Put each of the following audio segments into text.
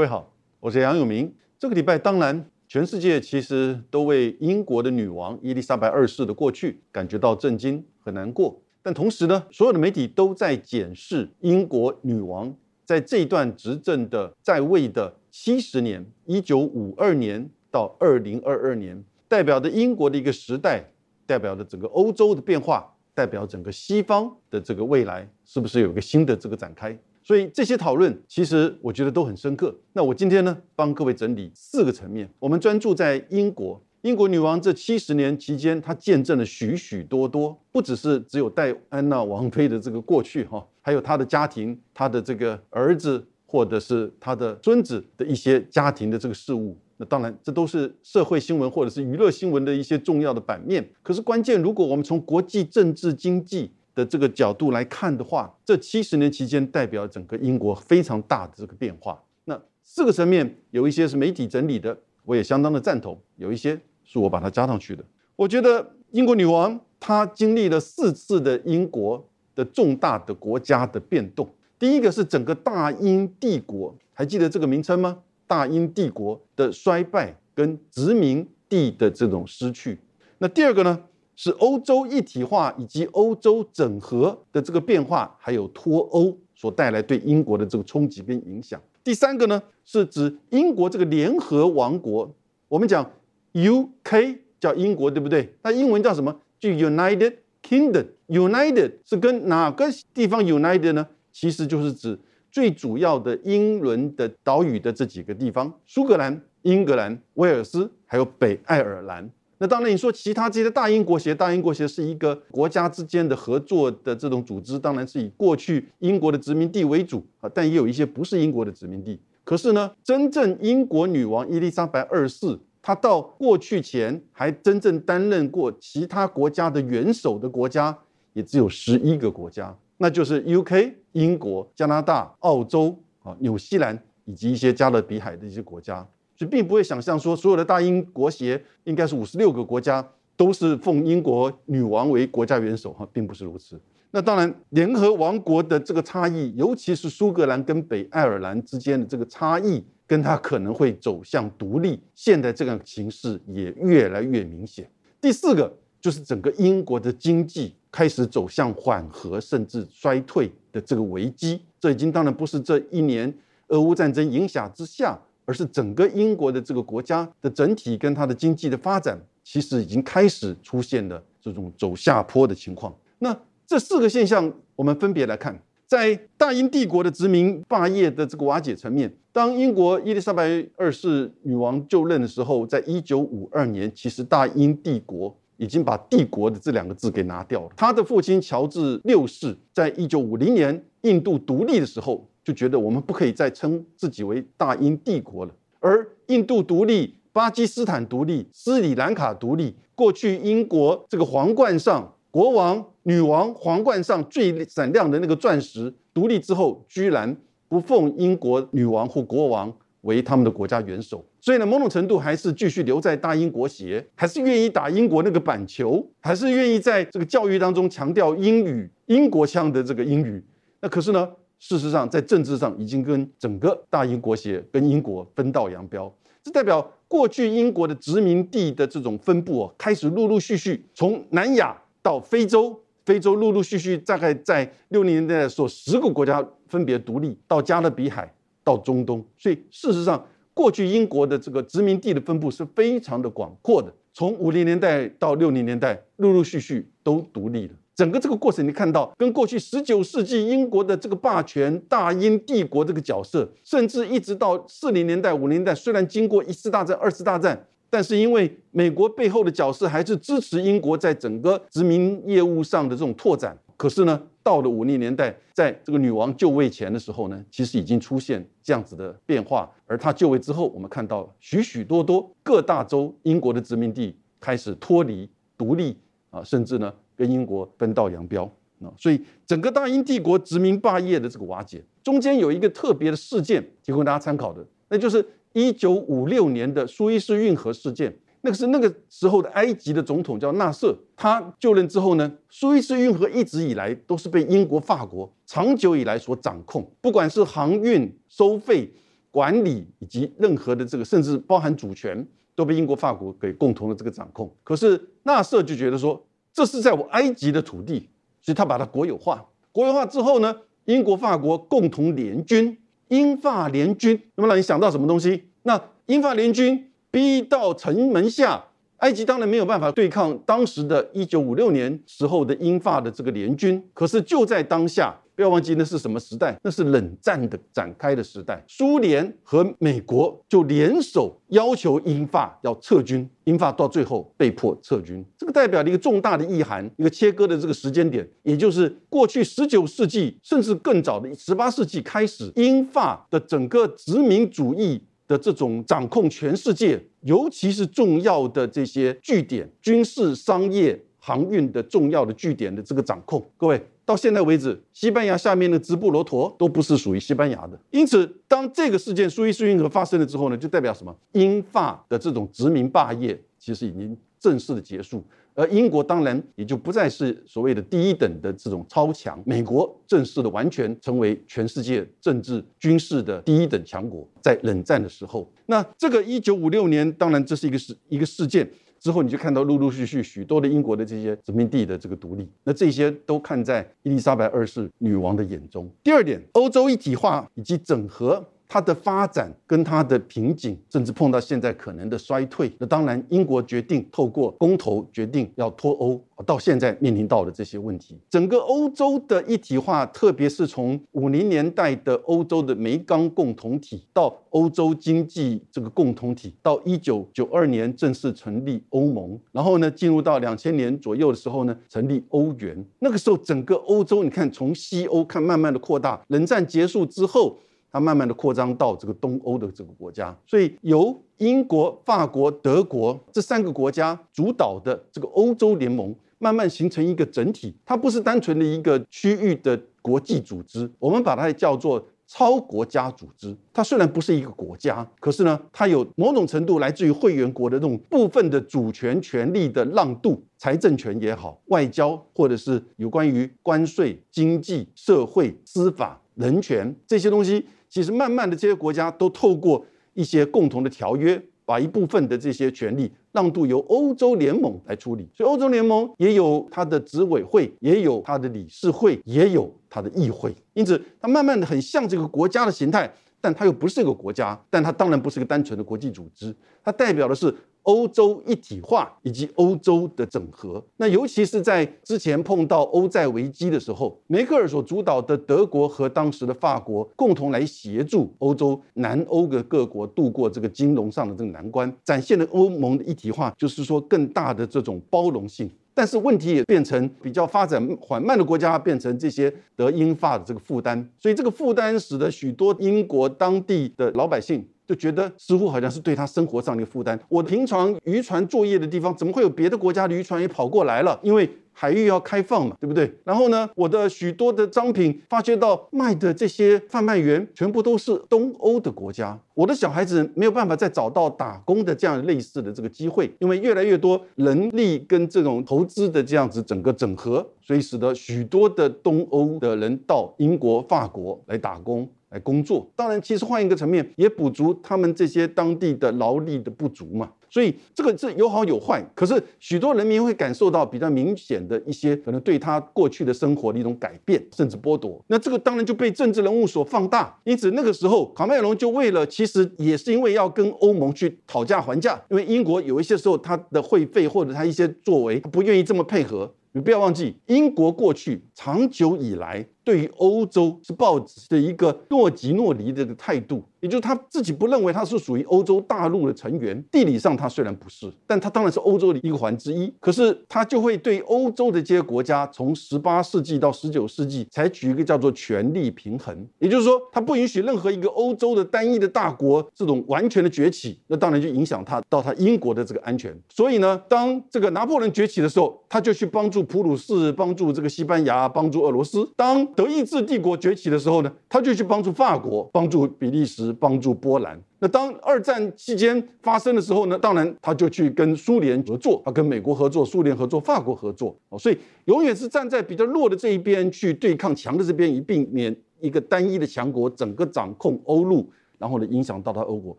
各位好，我是杨永明。这个礼拜，当然，全世界其实都为英国的女王伊丽莎白二世的过去感觉到震惊和难过。但同时呢，所有的媒体都在检视英国女王在这一段执政的在位的七十年，一九五二年到二零二二年，代表着英国的一个时代，代表着整个欧洲的变化，代表整个西方的这个未来，是不是有一个新的这个展开？所以这些讨论，其实我觉得都很深刻。那我今天呢，帮各位整理四个层面。我们专注在英国，英国女王这七十年期间，她见证了许许多多，不只是只有戴安娜王妃的这个过去哈，还有她的家庭，她的这个儿子或者是她的孙子的一些家庭的这个事务。那当然，这都是社会新闻或者是娱乐新闻的一些重要的版面。可是关键，如果我们从国际政治经济，的这个角度来看的话，这七十年期间代表整个英国非常大的这个变化。那四个层面有一些是媒体整理的，我也相当的赞同；有一些是我把它加上去的。我觉得英国女王她经历了四次的英国的重大的国家的变动。第一个是整个大英帝国，还记得这个名称吗？大英帝国的衰败跟殖民地的这种失去。那第二个呢？是欧洲一体化以及欧洲整合的这个变化，还有脱欧所带来对英国的这个冲击跟影响。第三个呢，是指英国这个联合王国，我们讲 U K 叫英国，对不对？那英文叫什么？就 United Kingdom。United 是跟哪个地方 United 呢？其实就是指最主要的英伦的岛屿的这几个地方：苏格兰、英格兰、威尔斯，还有北爱尔兰。那当然，你说其他这些大英国协，大英国协是一个国家之间的合作的这种组织，当然是以过去英国的殖民地为主啊，但也有一些不是英国的殖民地。可是呢，真正英国女王伊丽莎白二世，她到过去前还真正担任过其他国家的元首的国家，也只有十一个国家，那就是 U.K. 英国、加拿大、澳洲啊、纽西兰以及一些加勒比海的一些国家。就并不会想象说，所有的大英国协应该是五十六个国家都是奉英国女王为国家元首哈，并不是如此。那当然，联合王国的这个差异，尤其是苏格兰跟北爱尔兰之间的这个差异，跟它可能会走向独立，现在这个形势也越来越明显。第四个就是整个英国的经济开始走向缓和甚至衰退的这个危机，这已经当然不是这一年俄乌战争影响之下。而是整个英国的这个国家的整体跟它的经济的发展，其实已经开始出现了这种走下坡的情况。那这四个现象，我们分别来看，在大英帝国的殖民霸业的这个瓦解层面，当英国伊丽莎白二世女王就任的时候，在一九五二年，其实大英帝国已经把“帝国”的这两个字给拿掉了。他的父亲乔治六世在一九五零年印度独立的时候。就觉得我们不可以再称自己为大英帝国了，而印度独立、巴基斯坦独立、斯里兰卡独立，过去英国这个皇冠上国王、女王皇冠上最闪亮的那个钻石，独立之后居然不奉英国女王或国王为他们的国家元首，所以呢，某种程度还是继续留在大英国协，还是愿意打英国那个板球，还是愿意在这个教育当中强调英语、英国腔的这个英语。那可是呢？事实上，在政治上已经跟整个大英国协跟英国分道扬镳，这代表过去英国的殖民地的这种分布哦，开始陆陆续续从南亚到非洲，非洲陆陆续续大概在六零年代所十个国家分别独立，到加勒比海，到中东，所以事实上，过去英国的这个殖民地的分布是非常的广阔的，从五零年代到六零年代，陆陆续续都独立了。整个这个过程，你看到跟过去十九世纪英国的这个霸权大英帝国这个角色，甚至一直到四零年代、五零年代，虽然经过一次大战、二次大战，但是因为美国背后的角色还是支持英国在整个殖民业务上的这种拓展。可是呢，到了五零年代，在这个女王就位前的时候呢，其实已经出现这样子的变化。而她就位之后，我们看到许许多多各大洲英国的殖民地开始脱离独立啊，甚至呢。跟英国分道扬镳啊，所以整个大英帝国殖民霸业的这个瓦解，中间有一个特别的事件提供大家参考的，那就是一九五六年的苏伊士运河事件。那个是那个时候的埃及的总统叫纳瑟，他就任之后呢，苏伊士运河一直以来都是被英国、法国长久以来所掌控，不管是航运收费、管理以及任何的这个，甚至包含主权，都被英国、法国给共同的这个掌控。可是纳瑟就觉得说，这是在我埃及的土地，所以他把它国有化。国有化之后呢，英国、法国共同联军，英法联军，那么让你想到什么东西？那英法联军逼到城门下。埃及当然没有办法对抗当时的一九五六年时候的英法的这个联军，可是就在当下，不要忘记那是什么时代？那是冷战的展开的时代。苏联和美国就联手要求英法要撤军，英法到最后被迫撤军。这个代表了一个重大的意涵，一个切割的这个时间点，也就是过去十九世纪甚至更早的十八世纪开始，英法的整个殖民主义。的这种掌控全世界，尤其是重要的这些据点、军事、商业、航运的重要的据点的这个掌控，各位到现在为止，西班牙下面的直布罗陀都不是属于西班牙的。因此，当这个事件苏伊士运河发生了之后呢，就代表什么？英法的这种殖民霸业其实已经正式的结束。而英国当然也就不再是所谓的第一等的这种超强，美国正式的完全成为全世界政治军事的第一等强国。在冷战的时候，那这个一九五六年，当然这是一个事一个事件之后，你就看到陆陆续续许多的英国的这些殖民地的这个独立，那这些都看在伊丽莎白二世女王的眼中。第二点，欧洲一体化以及整合。它的发展跟它的瓶颈，甚至碰到现在可能的衰退。那当然，英国决定透过公投决定要脱欧，到现在面临到的这些问题。整个欧洲的一体化，特别是从五零年代的欧洲的煤钢共同体，到欧洲经济这个共同体，到一九九二年正式成立欧盟，然后呢，进入到两千年左右的时候呢，成立欧元。那个时候，整个欧洲，你看从西欧看，慢慢的扩大。冷战结束之后。它慢慢的扩张到这个东欧的这个国家，所以由英国、法国、德国这三个国家主导的这个欧洲联盟，慢慢形成一个整体。它不是单纯的一个区域的国际组织，我们把它叫做超国家组织。它虽然不是一个国家，可是呢，它有某种程度来自于会员国的这种部分的主权权利的让渡，财政权也好，外交或者是有关于关税、经济、社会、司法、人权这些东西。其实，慢慢的，这些国家都透过一些共同的条约，把一部分的这些权利让渡由欧洲联盟来处理。所以，欧洲联盟也有它的执委会，也有它的理事会，也有它的议会。因此，它慢慢的很像这个国家的形态，但它又不是一个国家，但它当然不是个单纯的国际组织，它代表的是。欧洲一体化以及欧洲的整合，那尤其是在之前碰到欧债危机的时候，梅克尔所主导的德国和当时的法国共同来协助欧洲南欧的各国度过这个金融上的这个难关，展现了欧盟的一体化，就是说更大的这种包容性。但是问题也变成比较发展缓慢的国家，变成这些德英法的这个负担，所以这个负担使得许多英国当地的老百姓。就觉得似乎好像是对他生活上的负担。我平常渔船作业的地方，怎么会有别的国家的渔船也跑过来了？因为海域要开放嘛，对不对？然后呢，我的许多的商品发觉到卖的这些贩卖员全部都是东欧的国家，我的小孩子没有办法再找到打工的这样类似的这个机会，因为越来越多人力跟这种投资的这样子整个整合，所以使得许多的东欧的人到英国、法国来打工。来工作，当然，其实换一个层面，也补足他们这些当地的劳力的不足嘛。所以这个是有好有坏，可是许多人民会感受到比较明显的一些可能对他过去的生活的一种改变，甚至剥夺。那这个当然就被政治人物所放大。因此那个时候，卡麦隆就为了，其实也是因为要跟欧盟去讨价还价，因为英国有一些时候他的会费或者他一些作为，他不愿意这么配合。你不要忘记，英国过去长久以来对于欧洲是抱着一个若即若离的态度。也就是他自己不认为他是属于欧洲大陆的成员，地理上他虽然不是，但他当然是欧洲的一个环之一。可是他就会对欧洲的这些国家，从十八世纪到十九世纪采取一个叫做权力平衡，也就是说，他不允许任何一个欧洲的单一的大国这种完全的崛起，那当然就影响他到他英国的这个安全。所以呢，当这个拿破仑崛起的时候，他就去帮助普鲁士，帮助这个西班牙，帮助俄罗斯；当德意志帝国崛起的时候呢，他就去帮助法国，帮助比利时。帮助波兰。那当二战期间发生的时候呢？当然他就去跟苏联合作，啊跟美国合作，苏联合作，法国合作。哦，所以永远是站在比较弱的这一边去对抗强的这边，以避免一个单一的强国整个掌控欧陆。然后呢影响到他欧国。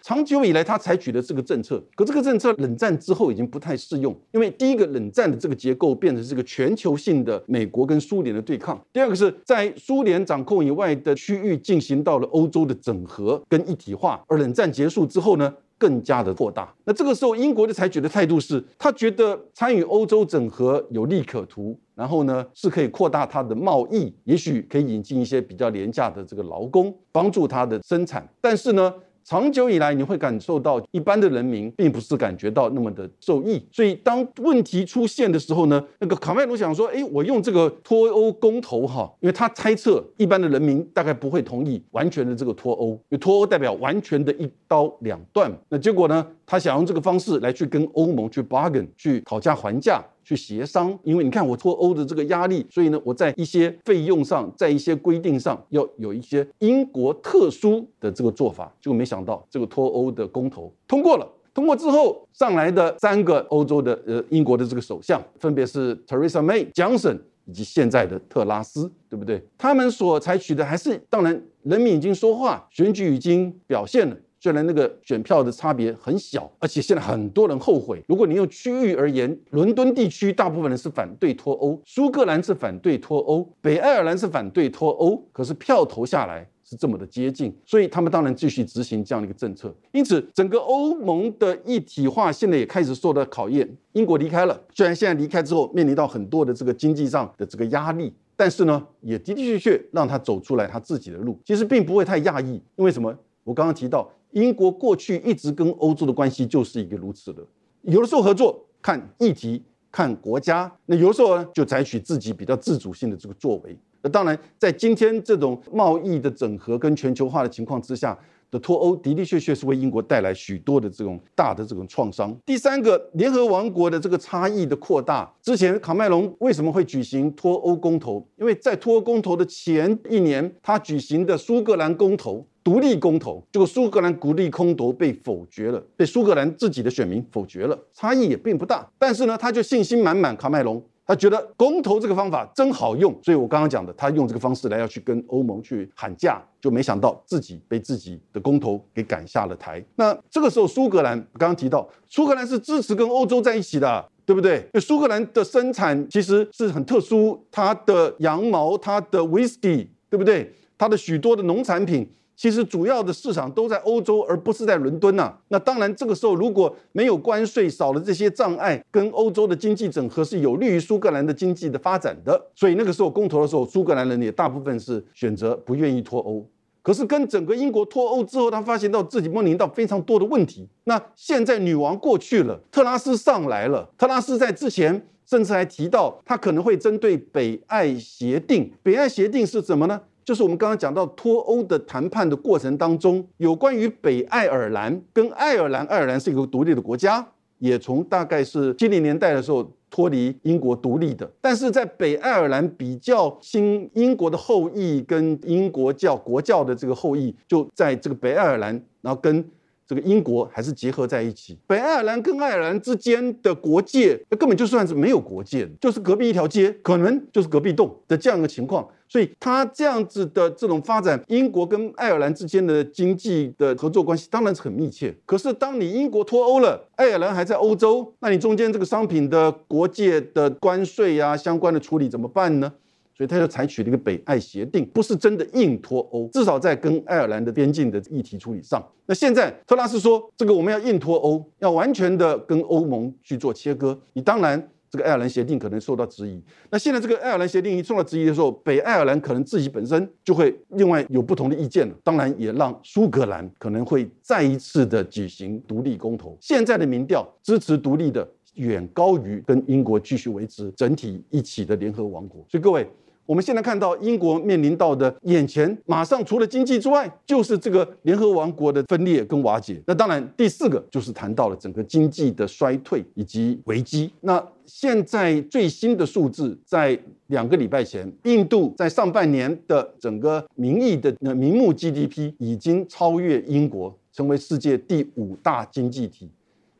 长久以来，他采取的这个政策，可这个政策冷战之后已经不太适用，因为第一个冷战的这个结构变成这个全球性的美国跟苏联的对抗，第二个是在苏联掌控以外的区域进行到了欧洲的整合跟一体化，而冷战结束之后呢？更加的扩大。那这个时候，英国的采取的态度是，他觉得参与欧洲整合有利可图，然后呢是可以扩大他的贸易，也许可以引进一些比较廉价的这个劳工，帮助他的生产。但是呢。长久以来，你会感受到一般的人民并不是感觉到那么的受益，所以当问题出现的时候呢，那个卡麦隆想说，哎，我用这个脱欧公投哈，因为他猜测一般的人民大概不会同意完全的这个脱欧，因为脱欧代表完全的一刀两断。那结果呢，他想用这个方式来去跟欧盟去 bargain，去讨价还价。去协商，因为你看我脱欧的这个压力，所以呢，我在一些费用上，在一些规定上要有一些英国特殊的这个做法。结果没想到，这个脱欧的公投通过了。通过之后，上来的三个欧洲的呃英国的这个首相，分别是 Teresa May、Johnson 以及现在的特拉斯，对不对？他们所采取的还是，当然人民已经说话，选举已经表现了。虽然那个选票的差别很小，而且现在很多人后悔。如果你用区域而言，伦敦地区大部分人是反对脱欧，苏格兰是反对脱欧，北爱尔兰是反对脱欧。可是票投下来是这么的接近，所以他们当然继续执行这样的一个政策。因此，整个欧盟的一体化现在也开始受到考验。英国离开了，虽然现在离开之后面临到很多的这个经济上的这个压力，但是呢，也的的确确让他走出来他自己的路。其实并不会太讶异，因为什么？我刚刚提到。英国过去一直跟欧洲的关系就是一个如此的，有的时候合作看议题、看国家，那有的时候呢就采取自己比较自主性的这个作为。那当然，在今天这种贸易的整合跟全球化的情况之下的脱欧的的确确是为英国带来许多的这种大的这种创伤。第三个，联合王国的这个差异的扩大，之前卡麦隆为什么会举行脱欧公投？因为在脱欧公投的前一年，他举行的苏格兰公投。独立公投，这个苏格兰独立公投被否决了，被苏格兰自己的选民否决了，差异也并不大。但是呢，他就信心满满，卡麦隆他觉得公投这个方法真好用，所以我刚刚讲的，他用这个方式来要去跟欧盟去喊价，就没想到自己被自己的公投给赶下了台。那这个时候，苏格兰刚刚提到，苏格兰是支持跟欧洲在一起的，对不对？因为苏格兰的生产其实是很特殊，它的羊毛、它的 whisky，对不对？它的许多的农产品。其实主要的市场都在欧洲，而不是在伦敦呐。那当然，这个时候如果没有关税，少了这些障碍，跟欧洲的经济整合是有利于苏格兰的经济的发展的。所以那个时候公投的时候，苏格兰人也大部分是选择不愿意脱欧。可是跟整个英国脱欧之后，他发现到自己面临到非常多的问题。那现在女王过去了，特拉斯上来了。特拉斯在之前甚至还提到，他可能会针对北爱协定。北爱协定是什么呢？就是我们刚刚讲到脱欧的谈判的过程当中，有关于北爱尔兰跟爱尔兰，爱尔兰是一个独立的国家，也从大概是七零年代的时候脱离英国独立的。但是在北爱尔兰比较新英国的后裔跟英国教国教的这个后裔，就在这个北爱尔兰，然后跟。这个英国还是结合在一起，北爱尔兰跟爱尔兰之间的国界，那根本就算是没有国界，就是隔壁一条街，可能就是隔壁栋的这样一个情况。所以它这样子的这种发展，英国跟爱尔兰之间的经济的合作关系当然是很密切。可是当你英国脱欧了，爱尔兰还在欧洲，那你中间这个商品的国界的关税呀，相关的处理怎么办呢？所以他就采取了一个北爱协定，不是真的硬脱欧，至少在跟爱尔兰的边境的议题处理上。那现在特拉斯说，这个我们要硬脱欧，要完全的跟欧盟去做切割。你当然这个爱尔兰协定可能受到质疑。那现在这个爱尔兰协定一受到质疑的时候，北爱尔兰可能自己本身就会另外有不同的意见了。当然也让苏格兰可能会再一次的举行独立公投。现在的民调支持独立的远高于跟英国继续维持整体一起的联合王国。所以各位。我们现在看到英国面临到的眼前，马上除了经济之外，就是这个联合王国的分裂跟瓦解。那当然，第四个就是谈到了整个经济的衰退以及危机。那现在最新的数字，在两个礼拜前，印度在上半年的整个名义的名目 GDP 已经超越英国，成为世界第五大经济体。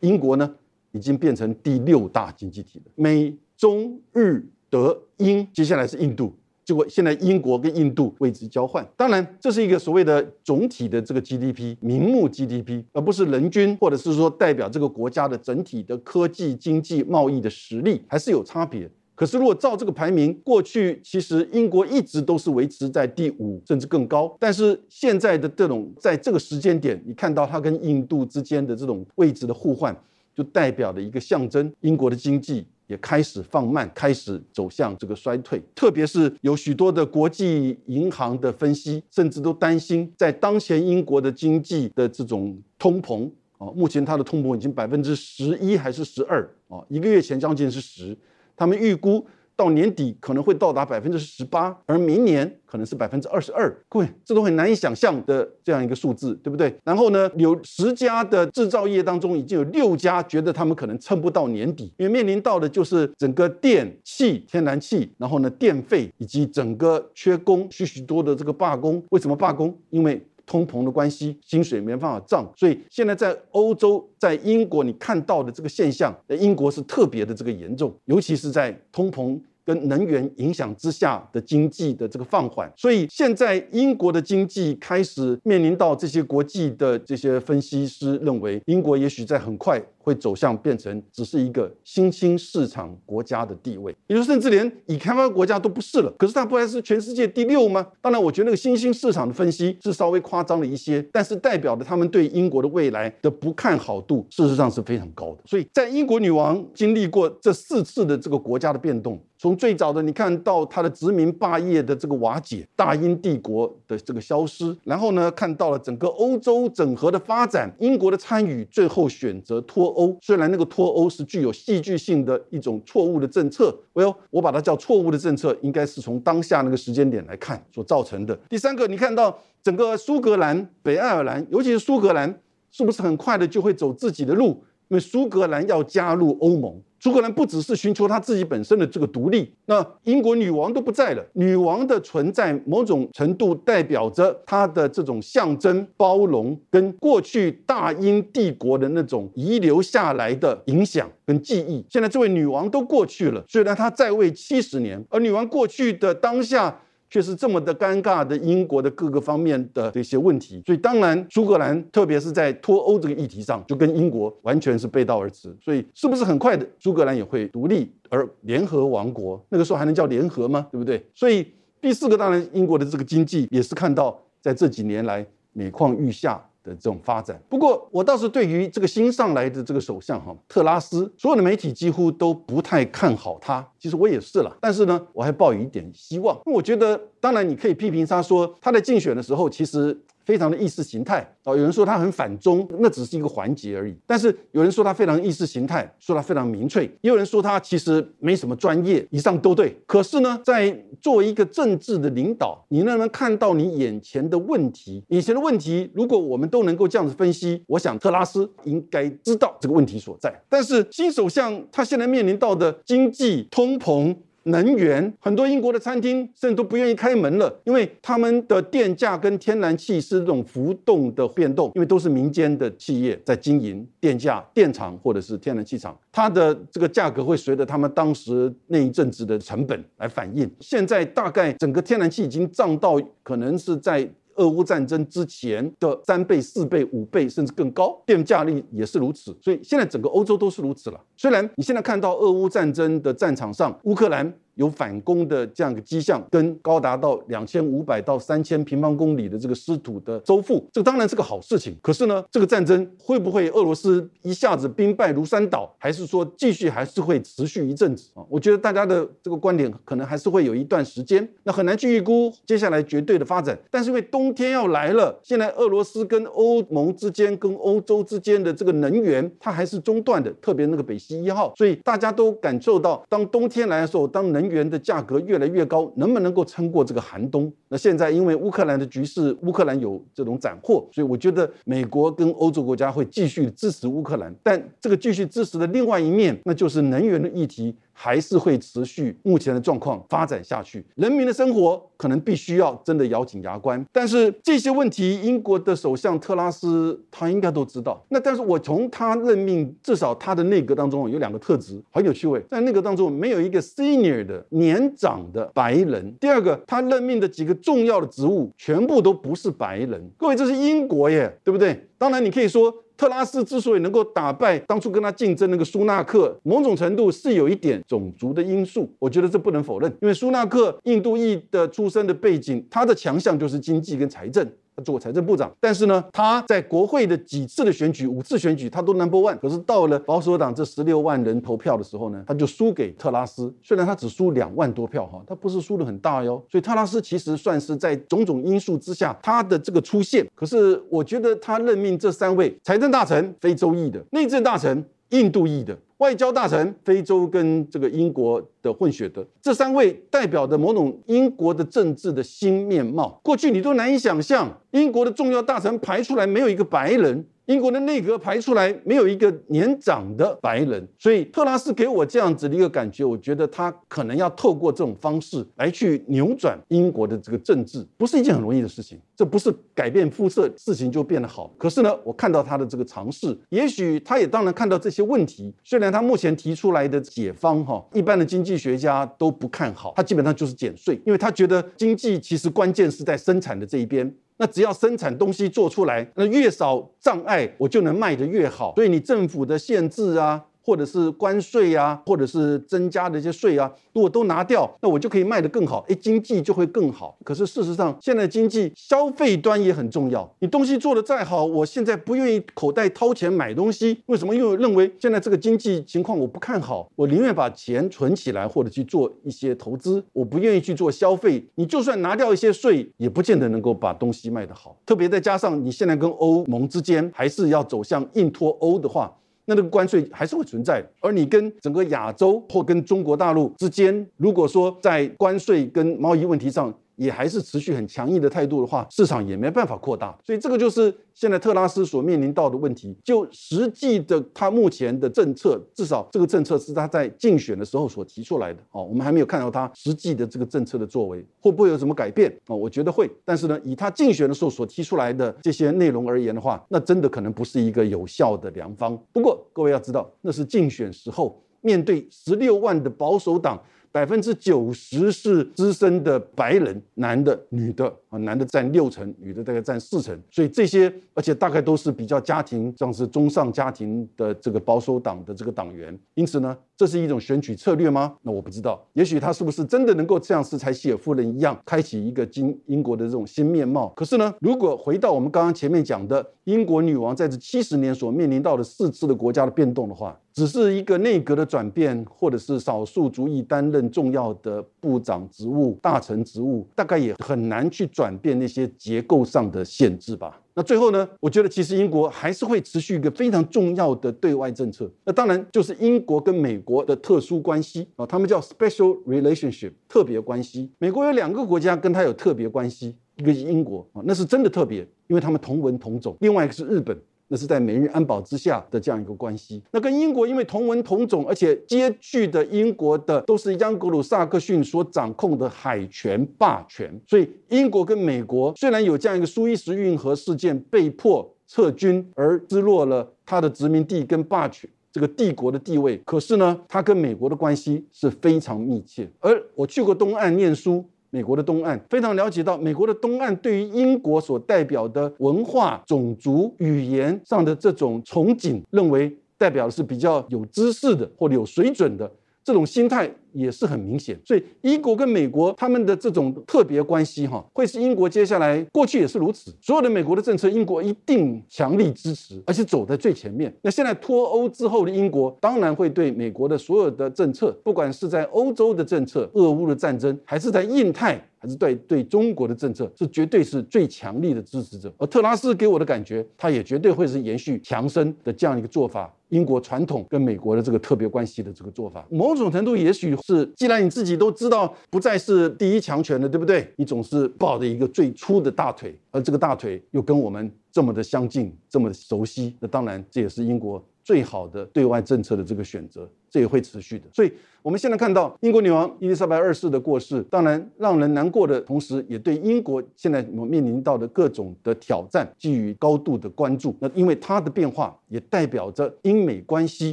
英国呢，已经变成第六大经济体了。美中日德英，接下来是印度。结果现在英国跟印度位置交换。当然，这是一个所谓的总体的这个 GDP，名目 GDP，而不是人均，或者是说代表这个国家的整体的科技、经济、贸易的实力，还是有差别。可是，如果照这个排名，过去其实英国一直都是维持在第五，甚至更高。但是现在的这种在这个时间点，你看到它跟印度之间的这种位置的互换，就代表了一个象征，英国的经济也开始放慢，开始走向这个衰退。特别是有许多的国际银行的分析，甚至都担心，在当前英国的经济的这种通膨啊，目前它的通膨已经百分之十一还是十二啊，一个月前将近是十。他们预估到年底可能会到达百分之十八，而明年可能是百分之二十二。各位，这都很难以想象的这样一个数字，对不对？然后呢，有十家的制造业当中，已经有六家觉得他们可能撑不到年底，因为面临到的就是整个电气、天然气，然后呢，电费以及整个缺工，许许多的这个罢工。为什么罢工？因为通膨的关系，薪水没办法涨，所以现在在欧洲、在英国，你看到的这个现象，在英国是特别的这个严重，尤其是在通膨。跟能源影响之下的经济的这个放缓，所以现在英国的经济开始面临到这些国际的这些分析师认为，英国也许在很快会走向变成只是一个新兴市场国家的地位，也就甚至连已开发国家都不是了。可是它不还是全世界第六吗？当然，我觉得那个新兴市场的分析是稍微夸张了一些，但是代表的他们对英国的未来的不看好度，事实上是非常高的。所以在英国女王经历过这四次的这个国家的变动。从最早的你看到它的殖民霸业的这个瓦解，大英帝国的这个消失，然后呢看到了整个欧洲整合的发展，英国的参与，最后选择脱欧。虽然那个脱欧是具有戏剧性的一种错误的政策，我要我把它叫错误的政策，应该是从当下那个时间点来看所造成的。第三个，你看到整个苏格兰、北爱尔兰，尤其是苏格兰，是不是很快的就会走自己的路？因为苏格兰要加入欧盟。苏格兰不只是寻求他自己本身的这个独立，那英国女王都不在了，女王的存在某种程度代表着她的这种象征包容，跟过去大英帝国的那种遗留下来的影响跟记忆。现在这位女王都过去了，虽然她在位七十年，而女王过去的当下。却是这么的尴尬的英国的各个方面的这些问题，所以当然苏格兰特别是在脱欧这个议题上，就跟英国完全是背道而驰。所以是不是很快的苏格兰也会独立而联合王国？那个时候还能叫联合吗？对不对？所以第四个当然英国的这个经济也是看到在这几年来每况愈下。这种发展，不过我倒是对于这个新上来的这个首相哈特拉斯，所有的媒体几乎都不太看好他。其实我也是了，但是呢，我还抱有一点希望。我觉得，当然你可以批评他说他在竞选的时候，其实。非常的意识形态啊，有人说他很反中，那只是一个环节而已。但是有人说他非常意识形态，说他非常民粹，也有人说他其实没什么专业，以上都对。可是呢，在作为一个政治的领导，你能不能看到你眼前的问题？眼前的问题，如果我们都能够这样子分析，我想特拉斯应该知道这个问题所在。但是新首相他现在面临到的经济通膨。能源很多英国的餐厅甚至都不愿意开门了，因为他们的电价跟天然气是这种浮动的变动，因为都是民间的企业在经营电价电厂或者是天然气厂，它的这个价格会随着他们当时那一阵子的成本来反映。现在大概整个天然气已经涨到可能是在。俄乌战争之前的三倍、四倍、五倍，甚至更高，电价率也是如此。所以现在整个欧洲都是如此了。虽然你现在看到俄乌战争的战场上，乌克兰。有反攻的这样一个迹象，跟高达到两千五百到三千平方公里的这个失土的收复，这当然是个好事情。可是呢，这个战争会不会俄罗斯一下子兵败如山倒，还是说继续还是会持续一阵子啊？我觉得大家的这个观点可能还是会有一段时间，那很难去预估接下来绝对的发展。但是因为冬天要来了，现在俄罗斯跟欧盟之间、跟欧洲之间的这个能源它还是中断的，特别那个北溪一号，所以大家都感受到，当冬天来的时候，当能源的价格越来越高，能不能够撑过这个寒冬？那现在因为乌克兰的局势，乌克兰有这种斩获，所以我觉得美国跟欧洲国家会继续支持乌克兰。但这个继续支持的另外一面，那就是能源的议题。还是会持续目前的状况发展下去，人民的生活可能必须要真的咬紧牙关。但是这些问题，英国的首相特拉斯他应该都知道。那但是我从他任命，至少他的内阁当中有两个特质很有趣味，在内阁当中没有一个 senior 的年长的白人。第二个，他任命的几个重要的职务全部都不是白人。各位，这是英国耶，对不对？当然，你可以说。特拉斯之所以能够打败当初跟他竞争那个苏纳克，某种程度是有一点种族的因素，我觉得这不能否认。因为苏纳克印度裔的出身的背景，他的强项就是经济跟财政。他做过财政部长，但是呢，他在国会的几次的选举，五次选举，他都 number one。可是到了保守党这十六万人投票的时候呢，他就输给特拉斯。虽然他只输两万多票哈，他不是输的很大哟。所以特拉斯其实算是在种种因素之下，他的这个出现。可是我觉得他任命这三位财政大臣，非洲裔的内政大臣。印度裔的外交大臣，非洲跟这个英国的混血的，这三位代表的某种英国的政治的新面貌，过去你都难以想象，英国的重要大臣排出来没有一个白人。英国的内阁排出来没有一个年长的白人，所以特拉斯给我这样子的一个感觉，我觉得他可能要透过这种方式来去扭转英国的这个政治，不是一件很容易的事情。这不是改变肤色，事情就变得好。可是呢，我看到他的这个尝试，也许他也当然看到这些问题。虽然他目前提出来的解方哈，一般的经济学家都不看好，他基本上就是减税，因为他觉得经济其实关键是在生产的这一边。那只要生产东西做出来，那越少障碍，我就能卖得越好。所以你政府的限制啊。或者是关税啊，或者是增加的一些税啊，如果都拿掉，那我就可以卖得更好，哎，经济就会更好。可是事实上，现在经济消费端也很重要。你东西做得再好，我现在不愿意口袋掏钱买东西，为什么？因为认为现在这个经济情况我不看好，我宁愿把钱存起来或者去做一些投资，我不愿意去做消费。你就算拿掉一些税，也不见得能够把东西卖得好。特别再加上你现在跟欧盟之间还是要走向硬脱欧的话。那那个关税还是会存在，而你跟整个亚洲或跟中国大陆之间，如果说在关税跟贸易问题上，也还是持续很强硬的态度的话，市场也没办法扩大，所以这个就是现在特拉斯所面临到的问题。就实际的他目前的政策，至少这个政策是他在竞选的时候所提出来的。哦，我们还没有看到他实际的这个政策的作为，会不会有什么改变？哦，我觉得会。但是呢，以他竞选的时候所提出来的这些内容而言的话，那真的可能不是一个有效的良方。不过各位要知道，那是竞选时候面对十六万的保守党。百分之九十是资深的白人，男的、女的。啊，男的占六成，女的大概占四成，所以这些，而且大概都是比较家庭，像是中上家庭的这个保守党的这个党员，因此呢，这是一种选举策略吗？那我不知道，也许他是不是真的能够像是柴希尔夫人一样，开启一个英英国的这种新面貌？可是呢，如果回到我们刚刚前面讲的英国女王在这七十年所面临到的四次的国家的变动的话。只是一个内阁的转变，或者是少数族裔担任重要的部长职务、大臣职务，大概也很难去转变那些结构上的限制吧。那最后呢？我觉得其实英国还是会持续一个非常重要的对外政策。那当然就是英国跟美国的特殊关系啊，他们叫 special relationship 特别关系。美国有两个国家跟他有特别关系，一个是英国啊，那是真的特别，因为他们同文同种；另外一个是日本。那是在美日安保之下的这样一个关系。那跟英国因为同文同种，而且接续的英国的都是央格鲁萨克逊所掌控的海权霸权，所以英国跟美国虽然有这样一个苏伊士运河事件被迫撤军而失落了他的殖民地跟霸权这个帝国的地位，可是呢，他跟美国的关系是非常密切。而我去过东岸念书。美国的东岸非常了解到，美国的东岸对于英国所代表的文化、种族、语言上的这种憧憬，认为代表的是比较有知识的或者有水准的这种心态。也是很明显，所以英国跟美国他们的这种特别关系，哈，会是英国接下来过去也是如此，所有的美国的政策，英国一定强力支持，而且走在最前面。那现在脱欧之后的英国，当然会对美国的所有的政策，不管是在欧洲的政策、俄乌的战争，还是在印太，还是对对中国的政策，是绝对是最强力的支持者。而特拉斯给我的感觉，他也绝对会是延续强生的这样一个做法，英国传统跟美国的这个特别关系的这个做法，某种程度也许。是，既然你自己都知道不再是第一强权了，对不对？你总是抱着一个最粗的大腿，而这个大腿又跟我们这么的相近，这么的熟悉，那当然这也是英国。最好的对外政策的这个选择，这也会持续的。所以，我们现在看到英国女王伊丽莎白二世的过世，当然让人难过的同时，也对英国现在我面临到的各种的挑战给予高度的关注。那因为她的变化，也代表着英美关系，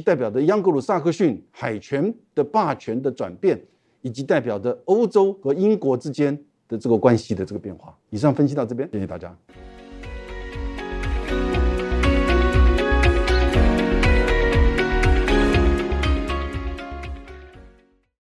代表着央格鲁萨克逊海权的霸权的转变，以及代表着欧洲和英国之间的这个关系的这个变化。以上分析到这边，谢谢大家。